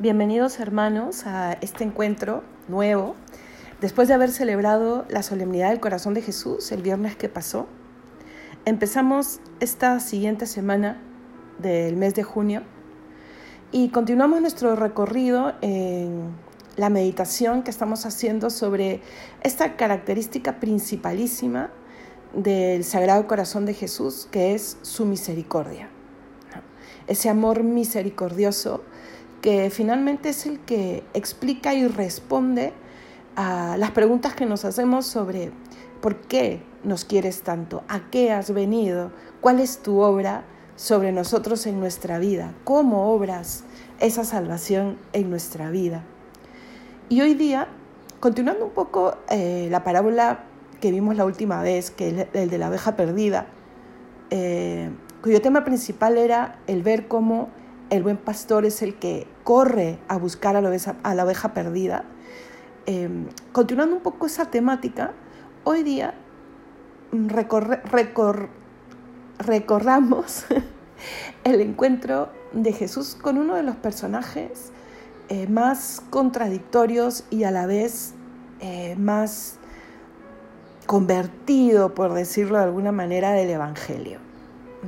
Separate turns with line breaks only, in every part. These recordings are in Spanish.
Bienvenidos hermanos a este encuentro nuevo. Después de haber celebrado la solemnidad del corazón de Jesús el viernes que pasó, empezamos esta siguiente semana del mes de junio y continuamos nuestro recorrido en la meditación que estamos haciendo sobre esta característica principalísima del Sagrado Corazón de Jesús, que es su misericordia. Ese amor misericordioso que finalmente es el que explica y responde a las preguntas que nos hacemos sobre por qué nos quieres tanto, a qué has venido, cuál es tu obra sobre nosotros en nuestra vida, cómo obras esa salvación en nuestra vida. Y hoy día, continuando un poco eh, la parábola que vimos la última vez, que es el de la abeja perdida, eh, cuyo tema principal era el ver cómo el buen pastor es el que corre a buscar a la oveja, perdida. Em, continuando un poco esa temática, hoy día mm, recorramos el encuentro de Jesús con uno de los personajes eh, más contradictorios y a la vez eh, más convertido, por decirlo de alguna manera, del Evangelio.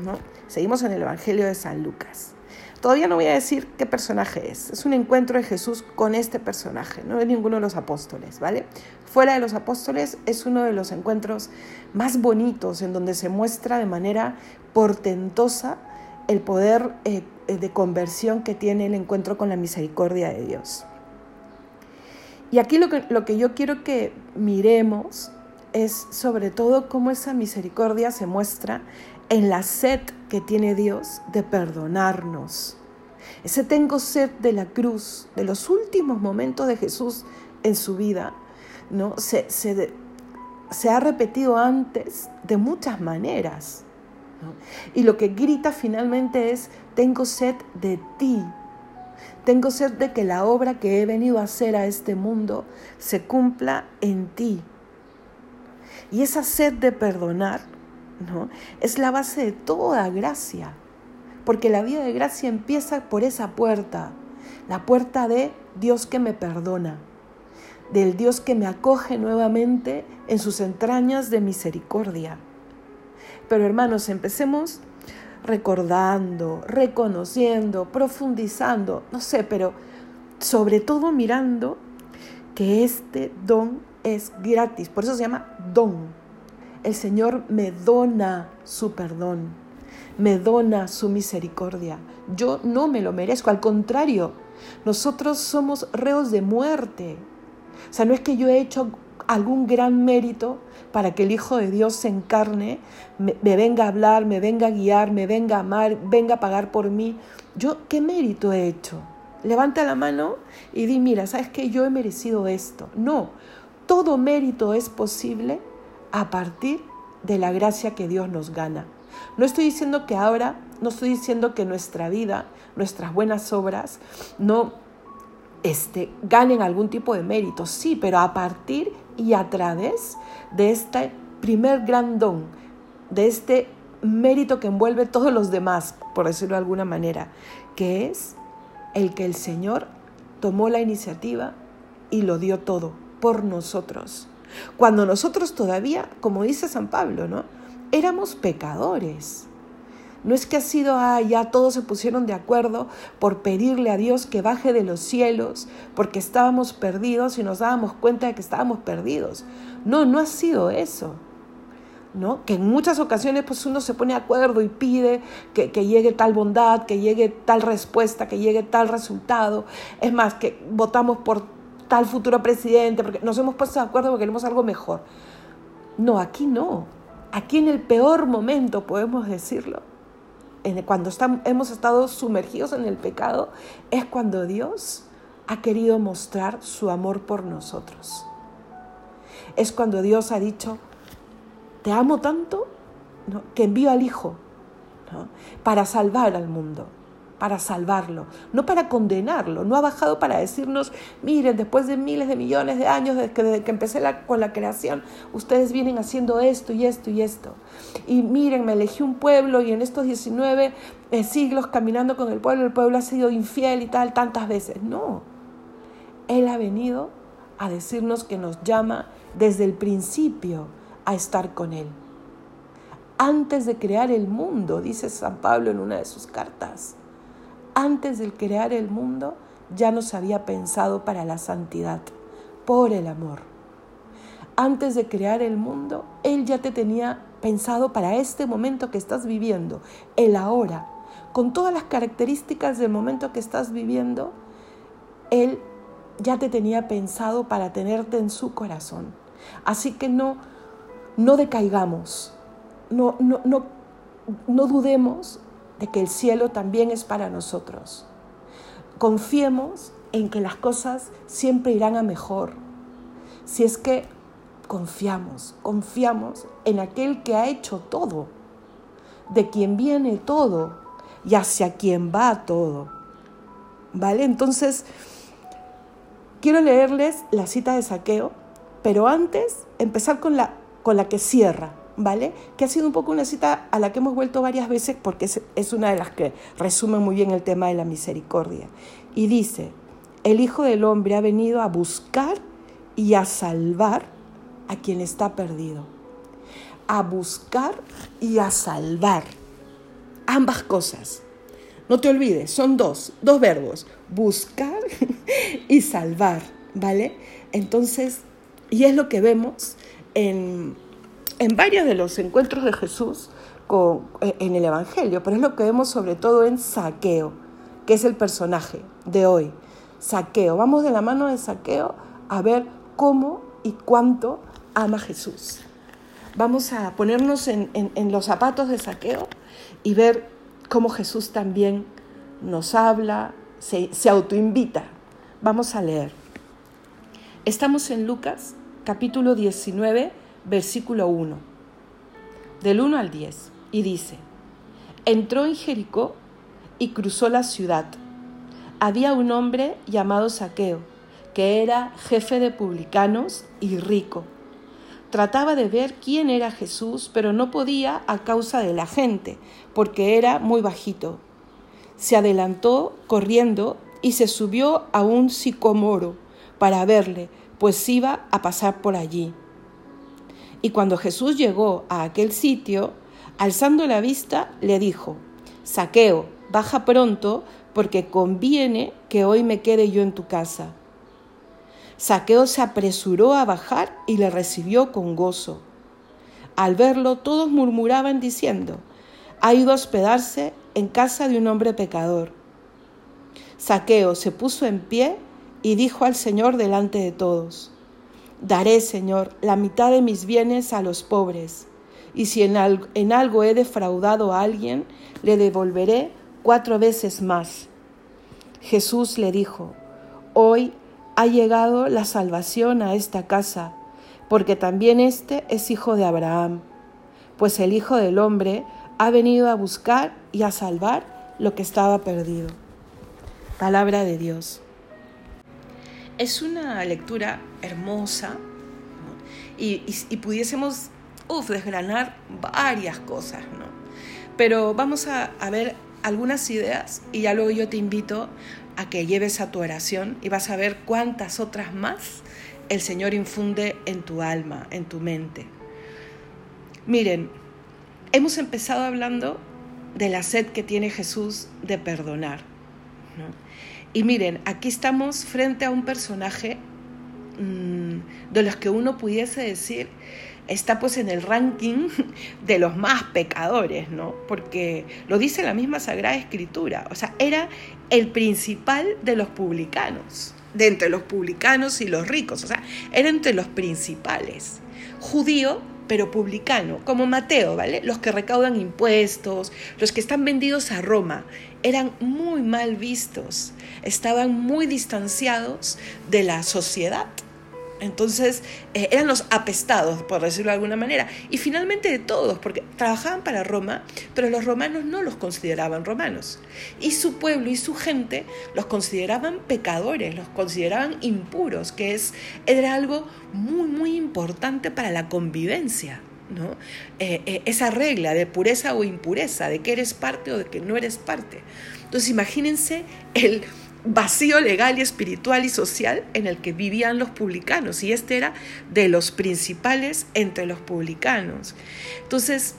¿no? Seguimos en el Evangelio de San Lucas. Todavía no voy a decir qué personaje es. Es un encuentro de Jesús con este personaje, no es ninguno de los apóstoles, ¿vale? Fuera de los apóstoles es uno de los encuentros más bonitos en donde se muestra de manera portentosa el poder eh, de conversión que tiene el encuentro con la misericordia de Dios. Y aquí lo que, lo que yo quiero que miremos es sobre todo cómo esa misericordia se muestra en la sed que tiene Dios de perdonarnos. Ese tengo sed de la cruz, de los últimos momentos de Jesús en su vida, ¿no? se, se, ha repetido antes de muchas maneras. Y lo que grita finalmente es, tengo sed de ti. Tengo sed de que la obra que he venido a hacer a este mundo se cumpla en ti. Y esa sed de perdonar es la base de toda gracia, porque la vida de gracia empieza por esa puerta, la puerta de Dios que me perdona, del Dios que me acoge nuevamente en sus entrañas de misericordia. Pero hermanos, empecemos recordando, reconociendo, profundizando, no sé, pero sobre todo mirando que este don es gratis, por eso se llama don el Señor me dona su perdón, me dona su misericordia. Yo no me lo merezco, al contrario, nosotros somos reos de muerte. O sea, no es que yo he hecho algún gran mérito para que el Hijo de Dios se encarne, me, venga a hablar, me venga a guiar, me venga a amar, venga a pagar por mí. Yo, ¿qué mérito he hecho? Levanta la mano y di, mira, ¿sabes que Yo he merecido esto. No, todo mérito es posible a partir de la gracia que Dios nos gana. No estoy diciendo que ahora, no estoy diciendo que nuestra vida, nuestras buenas obras, no este, ganen algún tipo de mérito, sí, pero a partir y a través de este primer gran don, de este mérito que envuelve todos los demás, por decirlo de alguna manera, que es el que el Señor tomó la iniciativa y lo dio todo por nosotros. Cuando nosotros todavía, como dice San Pablo, ¿no? Éramos pecadores. No es que ha sido, ah, ya todos se pusieron de acuerdo por pedirle a Dios que baje de los cielos porque estábamos perdidos y nos dábamos cuenta de que estábamos perdidos. No, no ha sido eso. ¿no? Que en muchas ocasiones pues uno se pone de acuerdo y pide que, que, llegue tal bondad, que llegue tal respuesta, que llegue tal resultado. Es más, que votamos por tal futuro presidente, porque nos hemos puesto de acuerdo porque queremos algo mejor. No, aquí no. Aquí en el peor momento, podemos decirlo, cuando hemos estado sumergidos en el pecado, es cuando Dios ha querido mostrar su amor por nosotros. Es cuando Dios ha dicho, te amo tanto que envío al Hijo para salvar al mundo para salvarlo, no para condenarlo, no ha bajado para decirnos, miren, después de miles de millones de años desde que, empecé con la creación, ustedes vienen haciendo esto y esto y esto. Y miren, me elegí un pueblo y en estos 19 eh, siglos caminando con el pueblo, el pueblo ha sido infiel y tal tantas veces. No, Él ha venido a decirnos que nos llama desde el principio a estar con Él antes de crear el mundo, dice San Pablo en una de sus cartas. Antes de crear el mundo ya nos había pensado para la santidad, por el amor. Antes de crear el mundo, Él ya te tenía pensado para este momento que estás viviendo, el ahora, con todas las características del momento que estás viviendo, Él ya te tenía pensado para tenerte en su corazón. Así que no, no decaigamos, no, no, no, no dudemos de que el cielo también es para nosotros. Confiemos en que las cosas siempre irán a mejor. Si es que confiamos, confiamos en aquel que ha hecho todo, de quien viene todo y hacia quien va todo. ¿Vale? Entonces, quiero leerles la cita de saqueo, pero antes empezar con la, con la que cierra. ¿Vale? Que ha sido un poco una cita a la que hemos vuelto varias veces porque es, una de las que resume muy bien el tema de la misericordia. Y dice, el Hijo del Hombre ha venido a buscar y a salvar a quien está perdido. A buscar y a salvar. Ambas cosas. No te olvides, son dos, dos verbos, buscar y salvar, ¿vale? Entonces, y es lo que vemos en, en varios de los encuentros de Jesús eh, en el Evangelio, pero es lo que vemos sobre todo en Saqueo, que es el personaje de hoy. Saqueo, vamos de la mano de Saqueo a ver cómo y cuánto ama Jesús. Vamos a ponernos en, los zapatos de Saqueo y ver cómo Jesús también nos habla, se, se autoinvita. Vamos a leer. Estamos en Lucas capítulo 19 versículo 1, del 1 al 10, y dice, entró en Jericó y cruzó la ciudad. Había un hombre llamado Saqueo, que era jefe de publicanos y rico. Trataba de ver quién era Jesús, pero no podía a causa de la gente, porque era muy bajito. Se adelantó corriendo y se subió a un sicomoro para verle, pues iba a pasar por allí. Y cuando Jesús llegó a aquel sitio, alzando la vista, le dijo, Saqueo, baja pronto, porque conviene que hoy me quede yo en tu casa. Saqueo se apresuró a bajar y le recibió con gozo. Al verlo, todos murmuraban diciendo, ha ido a hospedarse en casa de un hombre pecador. Saqueo se puso en pie y dijo al Señor delante de todos, Daré, Señor, la mitad de mis bienes a los pobres, y si en algo, he defraudado a alguien, le devolveré cuatro veces más. Jesús le dijo, Hoy ha llegado la salvación a esta casa, porque también éste es hijo de Abraham, pues el Hijo del Hombre ha venido a buscar y a salvar lo que estaba perdido. Palabra de Dios. Es una lectura hermosa y, pudiésemos desgranar varias cosas, ¿no? Pero vamos a, a ver algunas ideas y ya luego yo te invito a que lleves a tu oración y vas a ver cuántas otras más el Señor infunde en tu alma, en tu mente. Miren, hemos empezado hablando de la sed que tiene Jesús de perdonar. ¿no? Y miren, aquí estamos frente a un personaje mm, de los que uno pudiese decir está pues en el ranking de los más pecadores, ¿no? Porque lo dice la misma Sagrada Escritura, o sea, era el principal de los publicanos, de entre los publicanos y los ricos, o sea, era entre los principales. Judío, pero publicano, como Mateo, ¿vale? Los que recaudan impuestos, los que están vendidos a Roma, eran muy mal vistos, estaban muy distanciados de la sociedad. Entonces eh, eran los apestados, por decirlo de alguna manera. Y finalmente de todos, porque trabajaban para Roma, pero los romanos no los consideraban romanos. Y su pueblo y su gente los consideraban pecadores, los consideraban impuros, que es, era algo muy, muy importante para la convivencia. Eh, eh, esa regla de pureza o impureza, de que eres parte o de que no eres parte. Entonces imagínense el vacío legal y espiritual y social en el que vivían los publicanos y este era de los principales entre los publicanos. Entonces,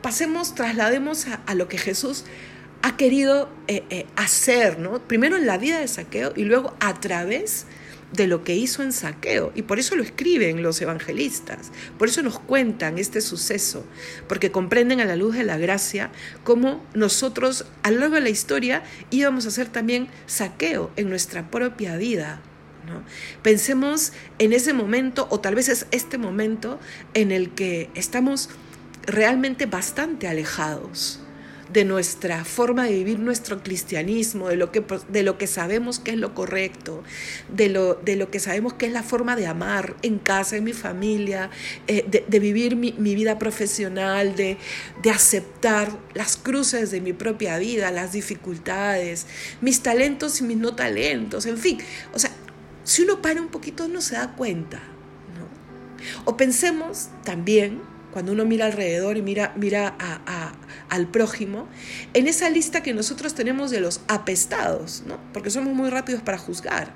pasemos, traslademos a, lo que Jesús ha querido eh, hacer, ¿no? Primero en la vida de saqueo y luego a través de de lo que hizo en saqueo. Y por eso lo escriben los evangelistas, por eso nos cuentan este suceso, porque comprenden a la luz de la gracia cómo nosotros a lo largo de la historia íbamos a hacer también saqueo en nuestra propia vida. ¿no? Pensemos en ese momento, o tal vez es este momento en el que estamos realmente bastante alejados de nuestra forma de vivir nuestro cristianismo, de lo que, de lo que sabemos que es lo correcto, de lo, de lo que sabemos que es la forma de amar en casa, en mi familia, eh, de, vivir mi, vida profesional, de, de aceptar las cruces de mi propia vida, las dificultades, mis talentos y mis no talentos, en fin. O sea, si uno para un poquito no se da cuenta. ¿no? O pensemos también cuando uno mira alrededor y mira, mira al prójimo, en esa lista que nosotros tenemos de los apestados, ¿no? porque somos muy rápidos para juzgar.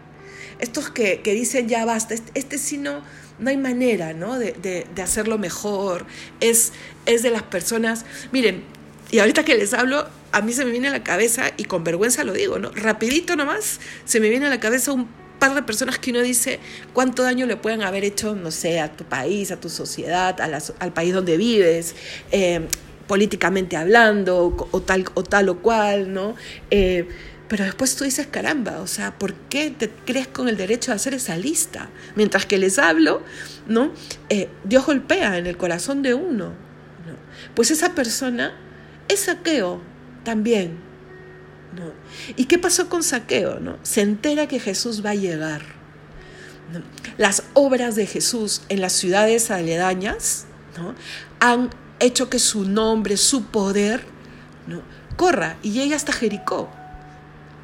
Estos que, dicen ya basta, este, este, sí no, no hay manera ¿no? De, hacerlo mejor, es, es de las personas, miren, y ahorita que les hablo, a mí se me viene a la cabeza, y con vergüenza lo digo, ¿no? Rapidito nomás, se me viene a la cabeza un par de personas que uno dice cuánto daño le pueden haber hecho, no sé, a tu país, a tu sociedad, al país donde vives, eh, políticamente hablando, o, tal, o tal o cual, ¿no? Eh, pero después tú dices, caramba, o sea, ¿por qué te crees con el derecho de hacer esa lista? Mientras que les hablo, ¿no? Eh, Dios golpea en el corazón de uno. Pues esa persona es saqueo también. ¿Y qué pasó con Saqueo? ¿no? Se entera que Jesús va a llegar. Las obras de Jesús en las ciudades aledañas ¿no? han hecho que su nombre, su poder, ¿no? corra y llegue hasta Jericó.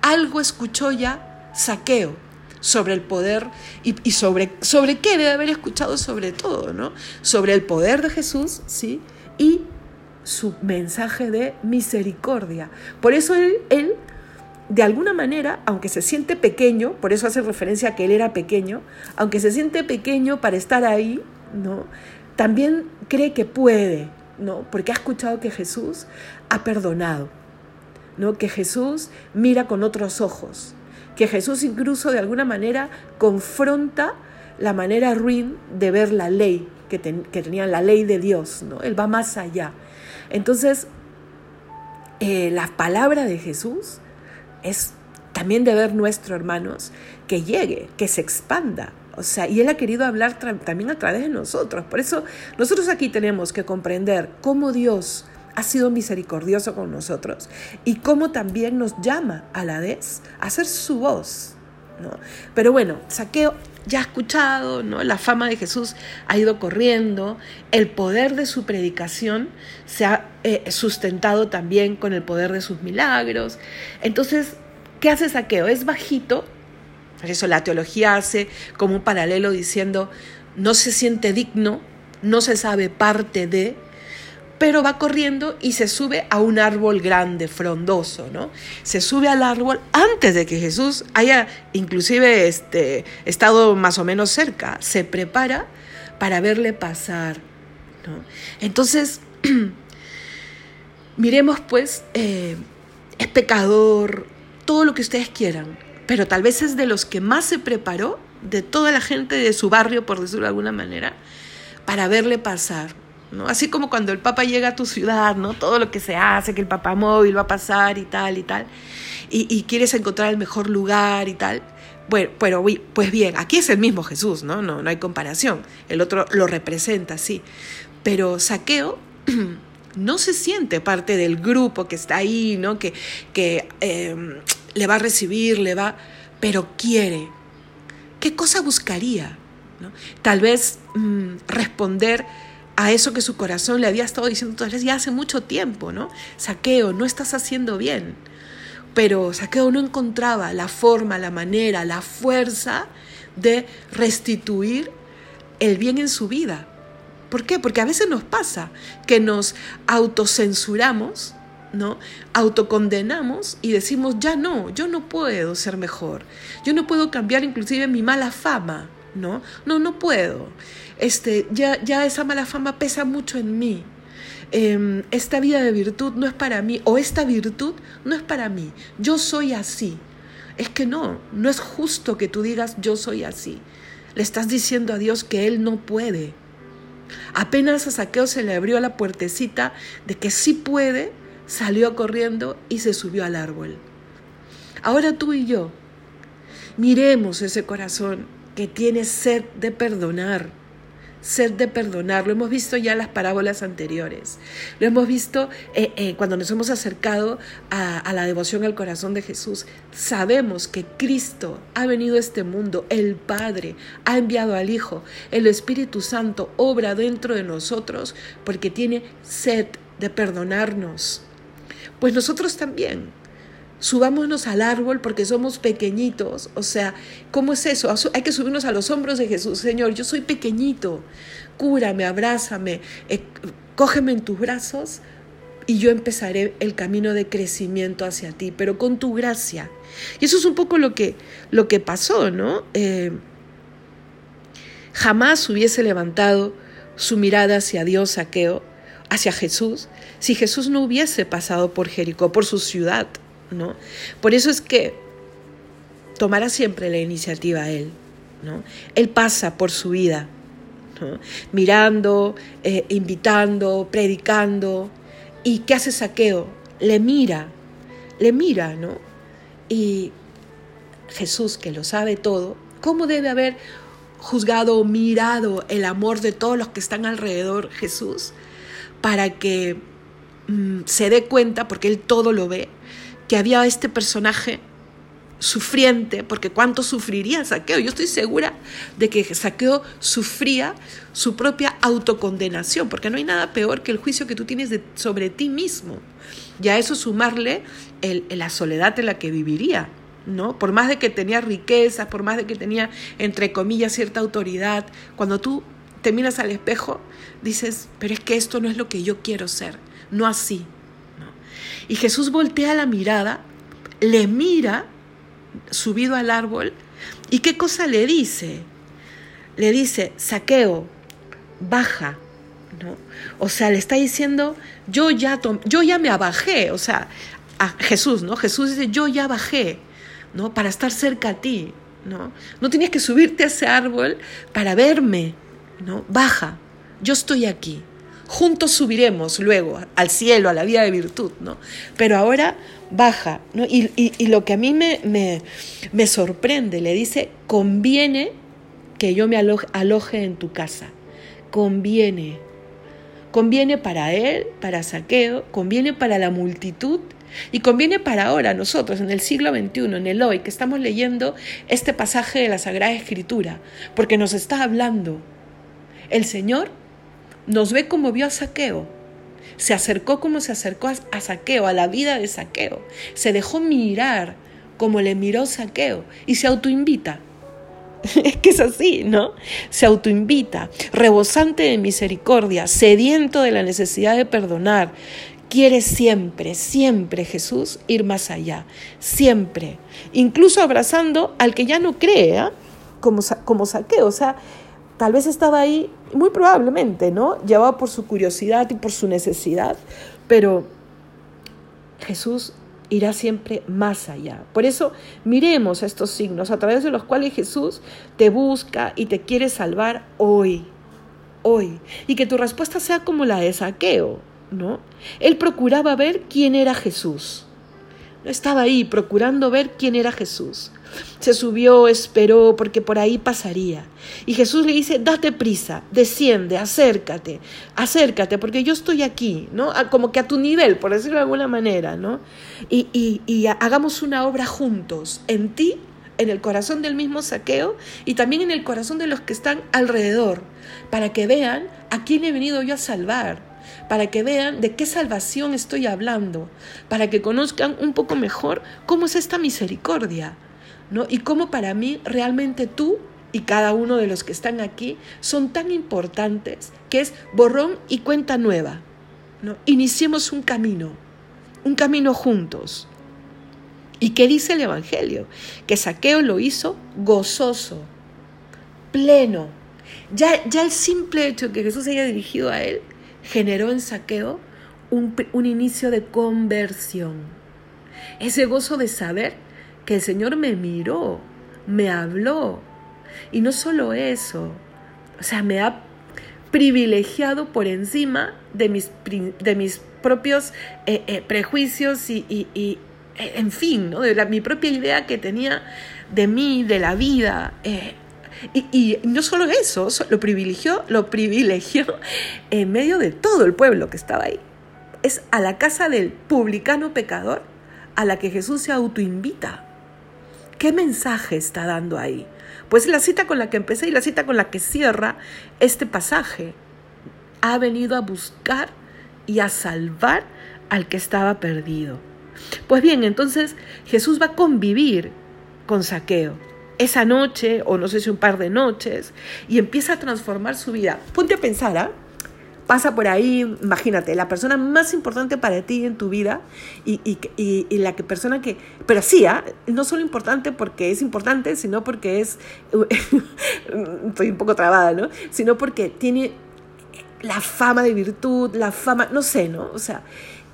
Algo escuchó ya Saqueo sobre el poder y, sobre, sobre qué debe haber escuchado sobre todo, ¿no? Sobre el poder de Jesús, ¿sí? Y su mensaje de misericordia. Por eso él, de alguna manera, aunque se siente pequeño, por eso hace referencia a que él era pequeño, aunque se siente pequeño para estar ahí, ¿no? También cree que puede, ¿no? Porque ha escuchado que Jesús ha perdonado, ¿no? Que Jesús mira con otros ojos, que Jesús incluso de alguna manera confronta la manera ruin de ver la ley que, que tenía la ley de Dios, ¿no? Él va más allá. Entonces, eh, la palabra de Jesús es también de ver nuestro, hermanos, que llegue, que se expanda. O sea, y Él ha querido hablar también a través de nosotros. Por eso nosotros aquí tenemos que comprender cómo Dios ha sido misericordioso con nosotros y cómo también nos llama a la vez a hacer su voz. ¿no? Pero bueno, saqueo ya ha escuchado, ¿no? La fama de Jesús ha ido corriendo, el poder de su predicación se ha eh, sustentado también con el poder de sus milagros. Entonces, ¿qué hace Saqueo? Es bajito, por eso la teología hace como un paralelo diciendo, no se siente digno, no se sabe parte de, pero va corriendo y se sube a un árbol grande, frondoso, ¿no? Se sube al árbol antes de que Jesús haya inclusive este, estado más o menos cerca, se prepara para verle pasar, ¿no? Entonces, miremos pues, eh, es pecador, todo lo que ustedes quieran, pero tal vez es de los que más se preparó de toda la gente de su barrio, por decirlo de alguna manera, para verle pasar, Así como cuando el Papa llega a tu ciudad, ¿no? Todo lo que se hace, que el Papa móvil va a pasar y tal y tal, y, quieres encontrar el mejor lugar y tal. Bueno, pero pues bien, aquí es el mismo Jesús, ¿no? No, no hay comparación. El otro lo representa, sí. Pero Saqueo no se siente parte del grupo que está ahí, ¿no? Que, que em, le va a recibir, le va, pero quiere. ¿Qué cosa buscaría? Tal vez mm, responder a eso que su corazón le había estado diciendo tal vez ya hace mucho tiempo, ¿no? Saqueo, no estás haciendo bien. Pero Saqueo no encontraba la forma, la manera, la fuerza de restituir el bien en su vida. ¿Por qué? Porque a veces nos pasa que nos autocensuramos, ¿no? Autocondenamos y decimos, ya no, yo no puedo ser mejor. Yo no puedo cambiar inclusive mi mala fama, ¿no? No, no puedo. Este, ya, ya esa mala fama pesa mucho en mí. Em, esta vida de virtud no es para mí, o esta virtud no es para mí. Yo soy así. Es que no, no es justo que tú digas yo soy así. Le estás diciendo a Dios que Él no puede. Apenas a Saqueo se le abrió la puertecita de que sí puede, salió corriendo y se subió al árbol. Ahora tú y yo, miremos ese corazón que tiene sed de perdonar, sed de perdonar. Lo hemos visto ya en las parábolas anteriores. Lo hemos visto eh, eh, cuando nos hemos acercado a, a, la devoción al corazón de Jesús. Sabemos que Cristo ha venido a este mundo, el Padre ha enviado al Hijo, el Espíritu Santo obra dentro de nosotros porque tiene sed de perdonarnos. Pues nosotros también subámonos al árbol porque somos pequeñitos. O sea, ¿cómo es eso? Hay que subirnos a los hombros de Jesús. Señor, yo soy pequeñito. Cúrame, abrázame, eh, cógeme en tus brazos y yo empezaré el camino de crecimiento hacia ti, pero con tu gracia. Y eso es un poco lo que, lo que pasó, ¿no? Eh, jamás hubiese levantado su mirada hacia Dios, Saqueo, hacia Jesús, si Jesús no hubiese pasado por Jericó, por su ciudad. ¿No? Por eso es que tomará siempre la iniciativa él, ¿no? Él pasa por su vida, mirando, eh, invitando, predicando. ¿Y qué hace Saqueo? Le mira, le mira, ¿no? Y Jesús, que lo sabe todo, ¿cómo debe haber juzgado o mirado el amor de todos los que están alrededor Jesús para que mm, se dé cuenta, porque Él todo lo ve, que había este personaje sufriente, porque cuánto sufriría Saqueo. Yo estoy segura de que Saqueo sufría su propia autocondenación, porque no hay nada peor que el juicio que tú tienes sobre ti mismo. Y a eso sumarle la soledad en la que viviría. ¿no? Por más de que tenía riqueza, por más de que tenía, entre comillas, cierta autoridad, cuando tú te miras al espejo, dices, pero es que esto no es lo que yo quiero ser, no así. Y Jesús voltea la mirada, le mira subido al árbol y qué cosa le dice. Le dice, saqueo, baja. ¿no? O sea, le está diciendo, yo ya, yo ya me abajé, o sea, Jesús, ¿no? Jesús dice, yo ya bajé, ¿no? Para estar cerca a ti, ¿no? No tienes que subirte a ese árbol para verme, ¿no? Baja, yo estoy aquí. Juntos subiremos luego al cielo, a la vida de virtud, ¿no? Pero ahora baja, ¿no? Y, lo que a mí me, me, sorprende, le dice, conviene que yo me aloje, aloje en tu casa. Conviene. Conviene para él, para Saqueo, conviene para la multitud y conviene para ahora, nosotros, en el siglo XXI, en el hoy, que estamos leyendo este pasaje de la Sagrada Escritura, porque nos está hablando. El Señor nos ve como vio a Saqueo. Se acercó como se acercó a Saqueo, a la vida de Saqueo. Se dejó mirar como le miró Saqueo y se autoinvita. Es que es así, ¿no? Se autoinvita, rebosante de misericordia, sediento de la necesidad de perdonar. Quiere siempre, siempre Jesús ir más allá, siempre, incluso abrazando al que ya no cree, ¿ah? como, como saqueo. O sea, tal vez estaba ahí, muy probablemente, ¿no? Llevado por su curiosidad y por su necesidad, pero Jesús irá siempre más allá. Por eso miremos estos signos a través de los cuales Jesús te busca y te quiere salvar hoy, hoy. Y que tu respuesta sea como la de saqueo, ¿no? Él procuraba ver quién era Jesús. No estaba ahí procurando ver quién era Jesús. Se subió, esperó, porque por ahí pasaría. Y Jesús le dice, date prisa, desciende, acércate, acércate, porque yo estoy aquí, ¿no? Como que a tu nivel, por decirlo de alguna manera, ¿no? Y, y, y hagamos una obra juntos, en ti en el corazón del mismo saqueo y también en el corazón de los que están alrededor, para que vean a quién he venido yo a salvar, para que vean de qué salvación estoy hablando, para que conozcan un poco mejor cómo es esta misericordia, ¿no? Y cómo para mí realmente tú y cada uno de los que están aquí son tan importantes que es borrón y cuenta nueva. ¿no? Iniciemos un camino, un camino juntos. ¿Y qué dice el Evangelio? Que Saqueo lo hizo gozoso, pleno. Ya, ya el simple hecho que Jesús haya dirigido a él generó en Saqueo un, un inicio de conversión. Ese gozo de saber que el Señor me miró, me habló, y no solo eso, o sea, me ha privilegiado por encima de mis, de mis propios eh, eh, prejuicios y, eh, en fin, ¿no? de mi propia idea que tenía de mí, de la vida. y, y, no solo eso, lo privilegió, lo privilegió en medio de todo el pueblo que estaba ahí. Es a la casa del publicano pecador a la que Jesús se autoinvita. ¿Qué mensaje está dando ahí? Pues la cita con la que empecé y la cita con la que cierra este pasaje. Ha venido a buscar y a salvar al que estaba perdido. Pues bien, entonces Jesús va a convivir con Saqueo esa noche, o no sé si un par de noches, y empieza a transformar su vida. Ponte a pensar, ¿ah? Pasa por ahí, imagínate, la persona más importante para ti en tu vida y, y, la que persona que, pero sí, ¿ah? no solo importante porque es importante, sino porque es, estoy un poco trabada, ¿no? Sino porque tiene la fama de virtud, la fama, no sé, ¿no? O sea,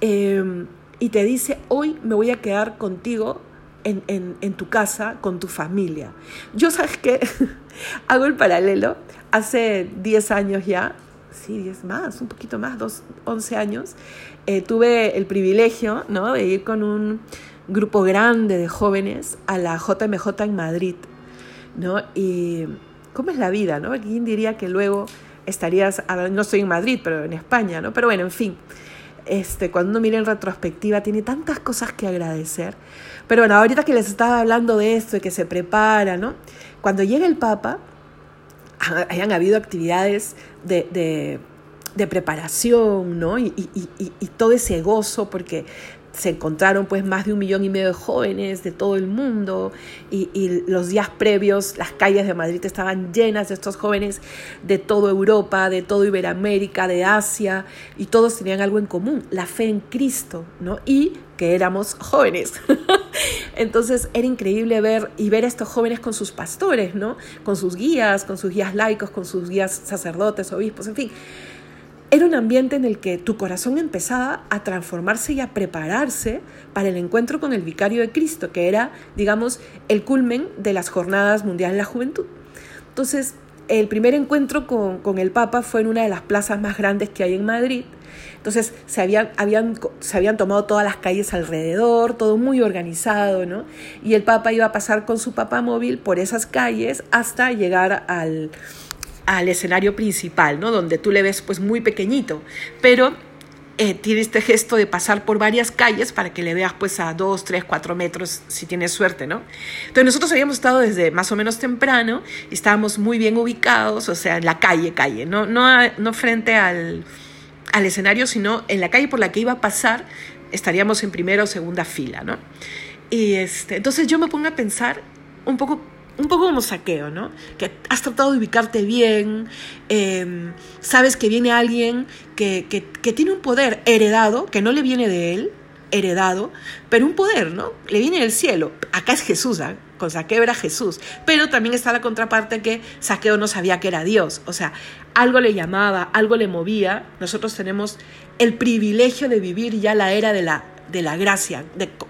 em, y te dice, hoy me voy a quedar contigo en, en, en, tu casa, con tu familia. Yo, ¿sabes qué? Hago el paralelo. Hace 10 años ya, sí, 10 más, un poquito más, dos, 11 años, eh, tuve el privilegio ¿no? de ir con un grupo grande de jóvenes a la JMJ en Madrid. ¿no? Y cómo es la vida, ¿no? ¿Quién diría que luego estarías, no estoy en Madrid, pero en España, ¿no? Pero bueno, en fin, este, cuando uno mira en retrospectiva tiene tantas cosas que agradecer. Pero bueno, ahorita que les estaba hablando de esto, de que se prepara, ¿no? Cuando llega el Papa, hayan habido actividades de, preparación, ¿no? Y, y, todo ese gozo, porque se encontraron pues más de un millón y medio de jóvenes de todo el mundo y, los días previos las calles de Madrid estaban llenas de estos jóvenes de toda Europa, de toda Iberoamérica, de Asia y todos tenían algo en común, la fe en Cristo, ¿no? Y que éramos jóvenes. Entonces era increíble ver y ver a estos jóvenes con sus pastores, ¿no? Con sus guías, con sus guías laicos, con sus guías sacerdotes, obispos, en fin era un ambiente en el que tu corazón empezaba a transformarse y a prepararse para el encuentro con el vicario de Cristo, que era, digamos, el culmen de las jornadas mundiales de la juventud. Entonces, el primer encuentro con, el Papa fue en una de las plazas más grandes que hay en Madrid. Entonces se habían, habían, se habían tomado todas las calles alrededor, todo muy organizado, ¿no? Y el Papa iba a pasar con su Papa móvil por esas calles hasta llegar al, al escenario principal, ¿no? Donde tú le ves pues muy pequeñito, pero eh, tiene este gesto de pasar por varias calles para que le veas pues a dos, tres, cuatro metros si tienes suerte, ¿no? Entonces nosotros habíamos estado desde más o menos temprano y estábamos muy bien ubicados, o sea, en la calle, calle, no, no, no frente al, al escenario, sino en la calle por la que iba a pasar, estaríamos en primera o segunda fila, ¿no? Y este, entonces yo me pongo a pensar un poco un poco como saqueo, ¿no? Que has tratado de ubicarte bien, em, sabes que viene alguien que, que, tiene un poder heredado, que no le viene de él, heredado, pero un poder, ¿no? Le viene del cielo. Acá es Jesús, ¿ah? con Saqueo era Jesús, pero también está la contraparte que Saqueo no sabía que era Dios, o sea, algo le llamaba, algo le movía. Nosotros tenemos el privilegio de vivir ya la era de la de la gracia,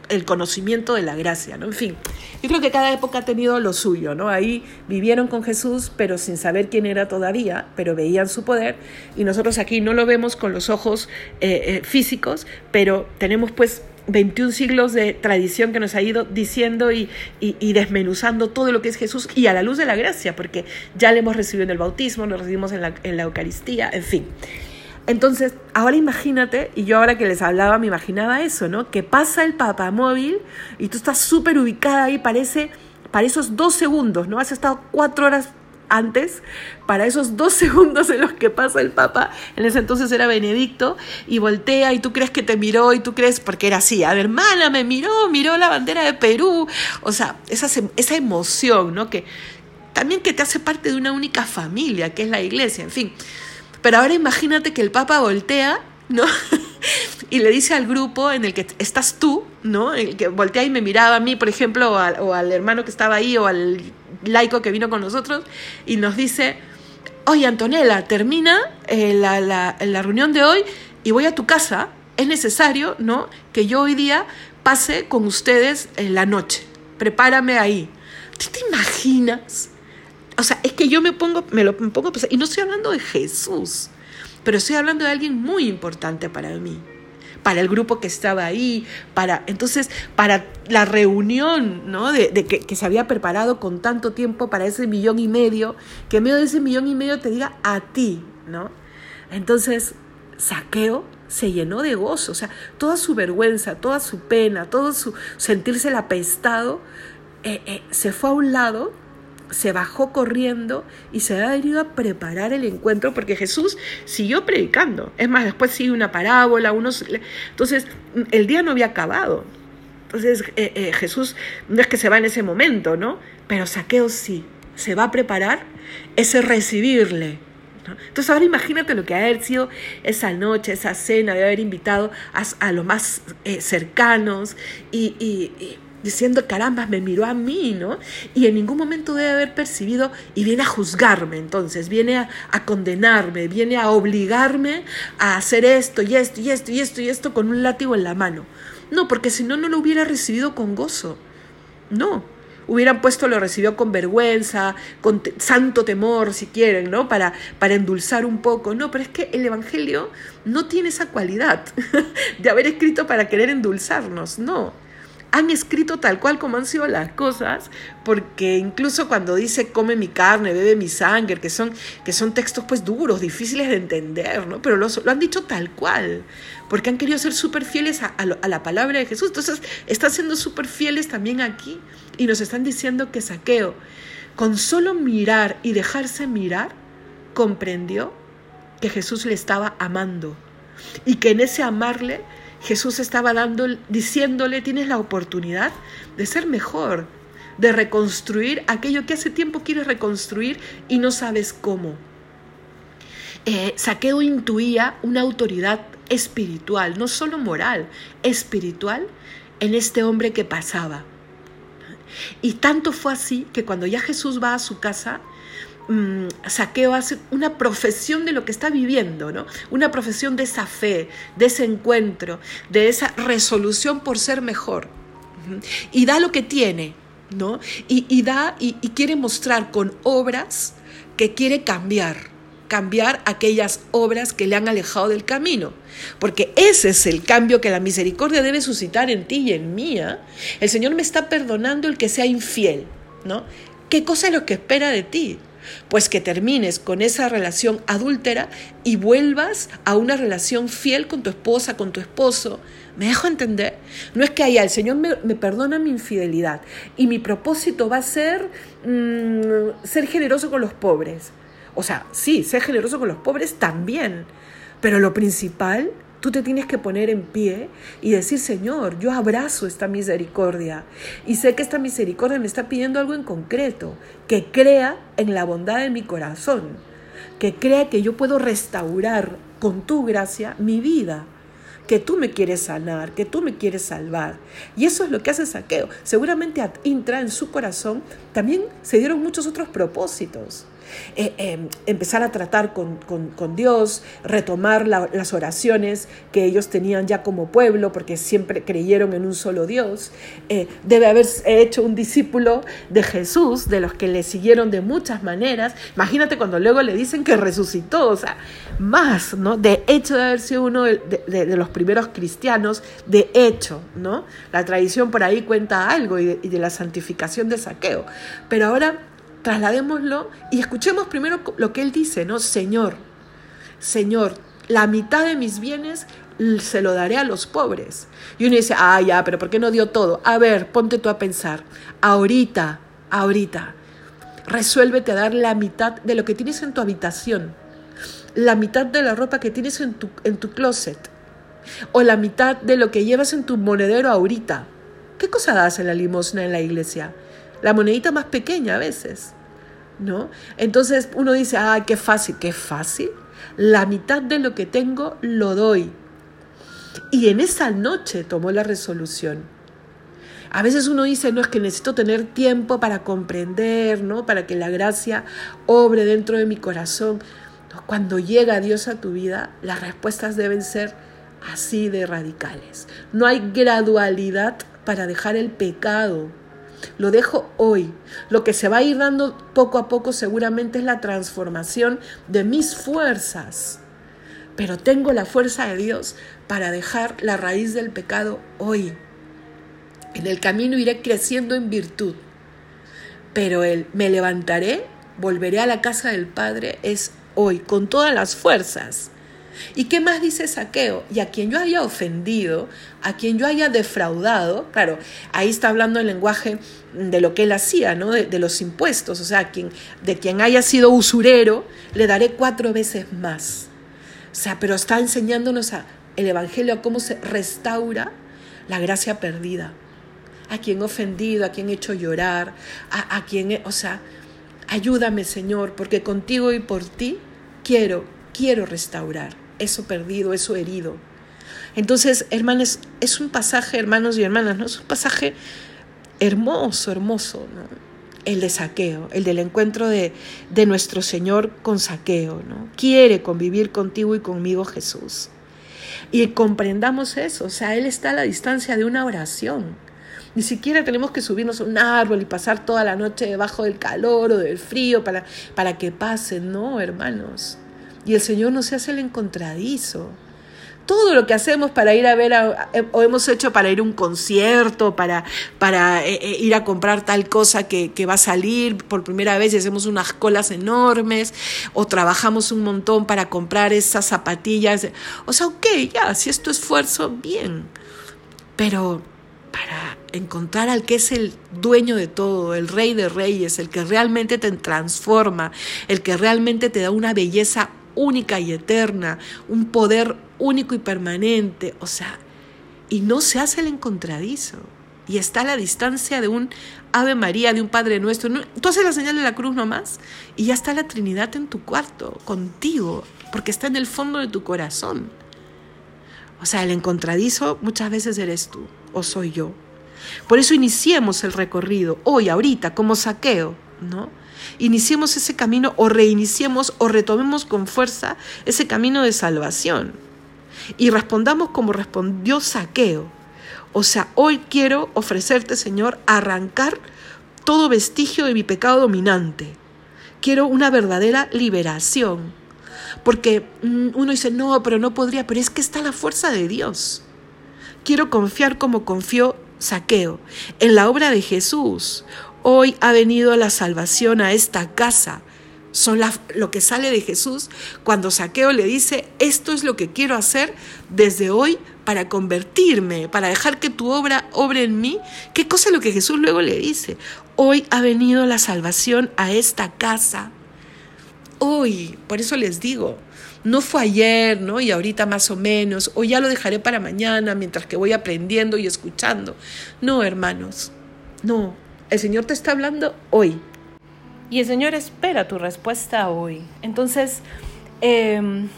el conocimiento de la gracia, ¿no? En fin, yo creo que cada época ha tenido lo suyo, ¿no? Ahí vivieron con Jesús, pero sin saber quién era todavía, pero veían su poder, y nosotros aquí no lo vemos con los ojos eh, eh, físicos, pero tenemos pues 21 siglos de tradición que nos ha ido diciendo y, desmenuzando todo lo que es Jesús y a la luz de la gracia, porque ya le hemos recibido en el bautismo, lo recibimos en la Eucaristía, en fin. Entonces, ahora imagínate, y yo ahora que les hablaba me imaginaba eso, ¿no? Que pasa el papamóvil y tú estás súper ubicada ahí, parece, para esos dos segundos, ¿no? Has estado cuatro horas antes, para esos dos segundos en los que pasa el Papa, en ese entonces era Benedicto, y voltea y tú crees que te miró y tú crees, porque era así, a ver, hermana, me miró, miró la bandera de Perú, o sea, esa, esa emoción, ¿no? Que también que te hace parte de una única familia, que es la iglesia, en fin. Pero ahora imagínate que el Papa voltea, ¿no? y le dice al grupo en el que estás tú, ¿no? El que voltea y me miraba a mí, por ejemplo, o al, hermano que estaba ahí, o al laico que vino con nosotros, y nos dice, oye Antonella, termina eh, la, la, la reunión de hoy y voy a tu casa, es necesario, ¿no? Que yo hoy día pase con ustedes en la noche, prepárame ahí. ¿Tú te imaginas? O sea, es que yo me pongo, me lo pongo y no estoy hablando de Jesús, pero estoy hablando de alguien muy importante para mí, para el grupo que estaba ahí, para, entonces, para la reunión, ¿no? De, que, se había preparado con tanto tiempo para ese millón y medio, que en medio de ese millón y medio te diga a ti, ¿no? Entonces, saqueo se llenó de gozo, o sea, toda su vergüenza, toda su pena, todo su sentirse apestado, eh, eh, se fue a un lado se bajó corriendo y se ha ido a preparar el encuentro porque Jesús siguió predicando. Es más, después sigue una parábola, unos... Entonces, el día no había acabado. Entonces, eh, eh, Jesús no es que se va en ese momento, ¿no? Pero Saqueo sí, se va a preparar ese recibirle. Entonces ahora imagínate lo que ha haber sido esa noche, esa cena, de haber invitado a, los más eh, cercanos y diciendo, caramba, me miró a mí, ¿no? Y en ningún momento debe haber percibido y viene a juzgarme, entonces, viene a, condenarme, viene a obligarme a hacer esto y esto y esto y esto y esto con un látigo en la mano. No, porque si no, no lo hubiera recibido con gozo. No, hubieran puesto lo recibió con vergüenza, con santo temor, si quieren, ¿no? Para, para endulzar un poco. No, pero es que el Evangelio no tiene esa cualidad de haber escrito para querer endulzarnos, no han escrito tal cual como han sido las cosas, porque incluso cuando dice come mi carne, bebe mi sangre, que son, que son textos pues duros, difíciles de entender, ¿no? Pero lo, lo han dicho tal cual, porque han querido ser súper fieles a, a, la palabra de Jesús. Entonces están siendo súper fieles también aquí y nos están diciendo que Saqueo, con solo mirar y dejarse mirar, comprendió que Jesús le estaba amando y que en ese amarle Jesús estaba dando, diciéndole, tienes la oportunidad de ser mejor, de reconstruir aquello que hace tiempo quieres reconstruir y no sabes cómo. Eh, Saqueo intuía una autoridad espiritual, no solo moral, espiritual, en este hombre que pasaba. Y tanto fue así que cuando ya Jesús va a su casa, Mm, Saqueo hace una profesión de lo que está viviendo, ¿no? Una profesión de esa fe, de ese encuentro, de esa resolución por ser mejor. Y da lo que tiene, ¿no? Y, da y, quiere mostrar con obras que quiere cambiar, cambiar aquellas obras que le han alejado del camino. Porque ese es el cambio que la misericordia debe suscitar en ti y en mí. ¿ah? El Señor me está perdonando el que sea infiel, ¿no? ¿Qué cosa es lo que espera de ti? Pues que termines con esa relación adúltera y vuelvas a una relación fiel con tu esposa, con tu esposo. ¿Me dejo entender? No es que haya, el Señor me, perdona mi infidelidad y mi propósito va a ser mm, ser generoso con los pobres. O sea, sí, ser generoso con los pobres también, pero lo principal Tú te tienes que poner en pie y decir, Señor, yo abrazo esta misericordia y sé que esta misericordia me está pidiendo algo en concreto, que crea en la bondad de mi corazón, que crea que yo puedo restaurar con tu gracia mi vida que tú me quieres sanar, que tú me quieres salvar. Y eso es lo que hace Saqueo. Seguramente entra en su corazón también se dieron muchos otros propósitos. Eh, em, empezar a tratar con, Dios, retomar las oraciones que ellos tenían ya como pueblo, porque siempre creyeron en un solo Dios. Eh, debe haber hecho un discípulo de Jesús, de los que le siguieron de muchas maneras. Imagínate cuando luego le dicen que resucitó, o sea, más, ¿no? De hecho de haber sido uno de, los primeros cristianos, de hecho, ¿no? La tradición por ahí cuenta algo y de la santificación de saqueo. Pero ahora trasladémoslo y escuchemos primero lo que él dice, ¿no? Señor, Señor, la mitad de mis bienes se lo daré a los pobres. Y uno dice, ah, ya, pero ¿por qué no dio todo? A ver, ponte tú a pensar. Ahorita, ahorita. Resuélvete a dar la mitad de lo que tienes en tu habitación, la mitad de la ropa que tienes en tu, en tu closet, o la mitad de lo que llevas en tu monedero ahorita. ¿Qué cosa das en la limosna en la iglesia? La monedita más pequeña a veces, ¿no? Entonces uno dice, ah, qué fácil, qué fácil. La mitad de lo que tengo lo doy. Y en esa noche tomó la resolución. A veces uno dice, no, es que necesito tener tiempo para comprender, ¿no? Para que la gracia obre dentro de mi corazón. Cuando llega Dios a tu vida, las respuestas deben ser así de radicales. No hay gradualidad para dejar el pecado. Lo dejo hoy. Lo que se va a ir dando poco a poco seguramente es la transformación de mis fuerzas. Pero tengo la fuerza de Dios para dejar la raíz del pecado hoy. En el camino iré creciendo en virtud. Pero el me levantaré, volveré a la casa del Padre es hoy, con todas las fuerzas. ¿Y qué más dice Saqueo? Y a quien yo haya ofendido, a quien yo haya defraudado, claro, ahí está hablando el lenguaje de lo que él hacía, ¿no? De, los impuestos, o sea, quien, de quien haya sido usurero, le daré cuatro veces más. O sea, pero está enseñándonos a, el Evangelio a cómo se restaura la gracia perdida. A quien ofendido, a quien he hecho llorar, a, a quien, o sea, ayúdame Señor, porque contigo y por ti quiero, quiero restaurar eso perdido, eso herido. Entonces, hermanos, es un pasaje, hermanos y hermanas, ¿no? Es un pasaje hermoso, hermoso. El de saqueo, el del encuentro de, de nuestro Señor con saqueo, ¿no? Quiere convivir contigo y conmigo Jesús. Y comprendamos eso, o sea, Él está a la distancia de una oración. Ni siquiera tenemos que subirnos a un árbol y pasar toda la noche debajo del calor o del frío para, para que pase, no, hermanos. Y el Señor no se hace el encontradizo. Todo lo que hacemos para ir a ver, eh, o hemos hecho para ir a un concierto, para, para eh, eh, ir a comprar tal cosa que, que va a salir por primera vez y hacemos unas colas enormes, o trabajamos un montón para comprar esas zapatillas. O sea, ok, ya, si es tu esfuerzo, bien. Pero para encontrar al que es el dueño de todo, el rey de reyes, el que realmente te transforma, el que realmente te da una belleza única y eterna, un poder único y permanente, o sea, y no se hace el encontradizo. Y está a la distancia de un Ave María, de un Padre Nuestro. Tú haces la señal de la cruz nomás y ya está la Trinidad en tu cuarto, contigo, porque está en el fondo de tu corazón. O sea, el encontradizo muchas veces eres tú o soy yo. Por eso iniciemos el recorrido hoy, ahorita, como saqueo, ¿no? Iniciemos ese camino o reiniciemos o retomemos con fuerza ese camino de salvación. Y respondamos como respondió Saqueo. O sea, hoy quiero ofrecerte, Señor, arrancar todo vestigio de mi pecado dominante. Quiero una verdadera liberación. Porque mm, uno dice, no, pero no podría, pero es que está la fuerza de Dios. Quiero confiar como confió Saqueo en la obra de Jesús. Hoy ha venido la salvación a esta casa. Son lo que sale de Jesús cuando Saqueo le dice, esto es lo que quiero hacer desde hoy para convertirme, para dejar que tu obra obre en mí. ¿Qué cosa es lo que Jesús luego le dice? Hoy ha venido la salvación a esta casa. Hoy, por eso les digo, no fue ayer, ¿no? Y ahorita más o menos, o ya lo dejaré para mañana mientras que voy aprendiendo y escuchando. No, hermanos, no, el Señor te está hablando hoy. Y el Señor espera tu respuesta hoy. Entonces, em,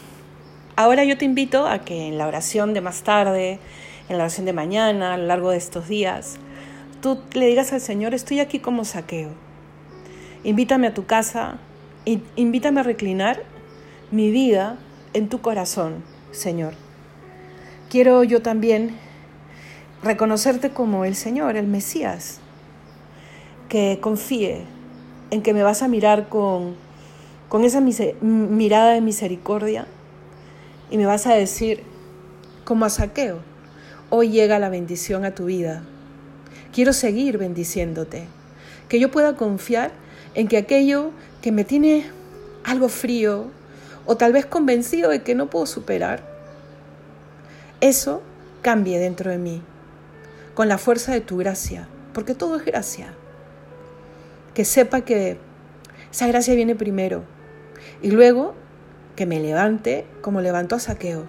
ahora yo te invito a que en la oración de más tarde, en la oración de mañana, a lo largo de estos días, tú le digas al Señor, estoy aquí como saqueo. Invítame a tu casa, invítame a reclinar mi vida en tu corazón, Señor. Quiero yo también reconocerte como el Señor, el Mesías, que confíe en que me vas a mirar con, con esa mirada de misericordia y me vas a decir, como a saqueo, hoy llega la bendición a tu vida. Quiero seguir bendiciéndote. Que yo pueda confiar en que aquello que me tiene algo frío o tal vez convencido de que no puedo superar, eso cambie dentro de mí con la fuerza de tu gracia, porque todo es gracia. Que sepa que esa gracia viene primero y luego que me levante como levantó a Saqueo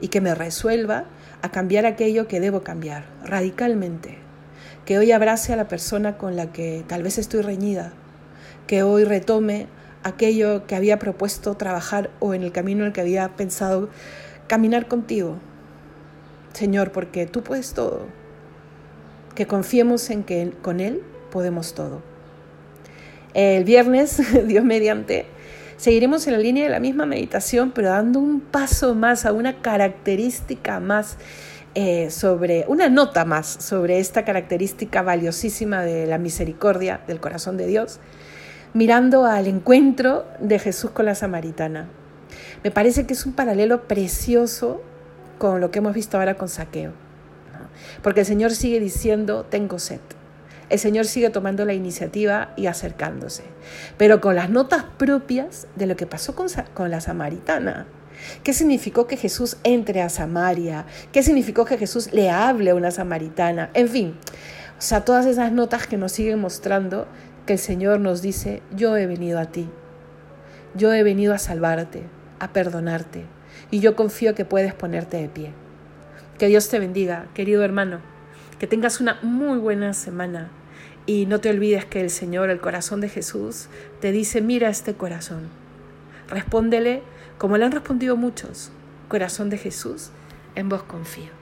y que me resuelva a cambiar aquello que debo cambiar radicalmente. Que hoy abrace a la persona con la que tal vez estoy reñida. Que hoy retome aquello que había propuesto trabajar o en el camino en el que había pensado caminar contigo. Señor, porque tú puedes todo. Que confiemos en que con Él podemos todo. El viernes, Dios mediante, seguiremos en la línea de la misma meditación, pero dando un paso más a una característica más eh, sobre, una nota más sobre esta característica valiosísima de la misericordia del corazón de Dios, mirando al encuentro de Jesús con la samaritana. Me parece que es un paralelo precioso con lo que hemos visto ahora con Saqueo. Porque el Señor sigue diciendo, tengo sed. El Señor sigue tomando la iniciativa y acercándose, pero con las notas propias de lo que pasó con, la samaritana. ¿Qué significó que Jesús entre a Samaria? ¿Qué significó que Jesús le hable a una samaritana? En fin, o sea, todas esas notas que nos siguen mostrando que el Señor nos dice, yo he venido a ti, yo he venido a salvarte, a perdonarte, y yo confío que puedes ponerte de pie. Que Dios te bendiga, querido hermano, que tengas una muy buena semana. Y no te olvides que el Señor, el corazón de Jesús, te dice, mira este corazón, respóndele como le han respondido muchos, corazón de Jesús, en vos confío.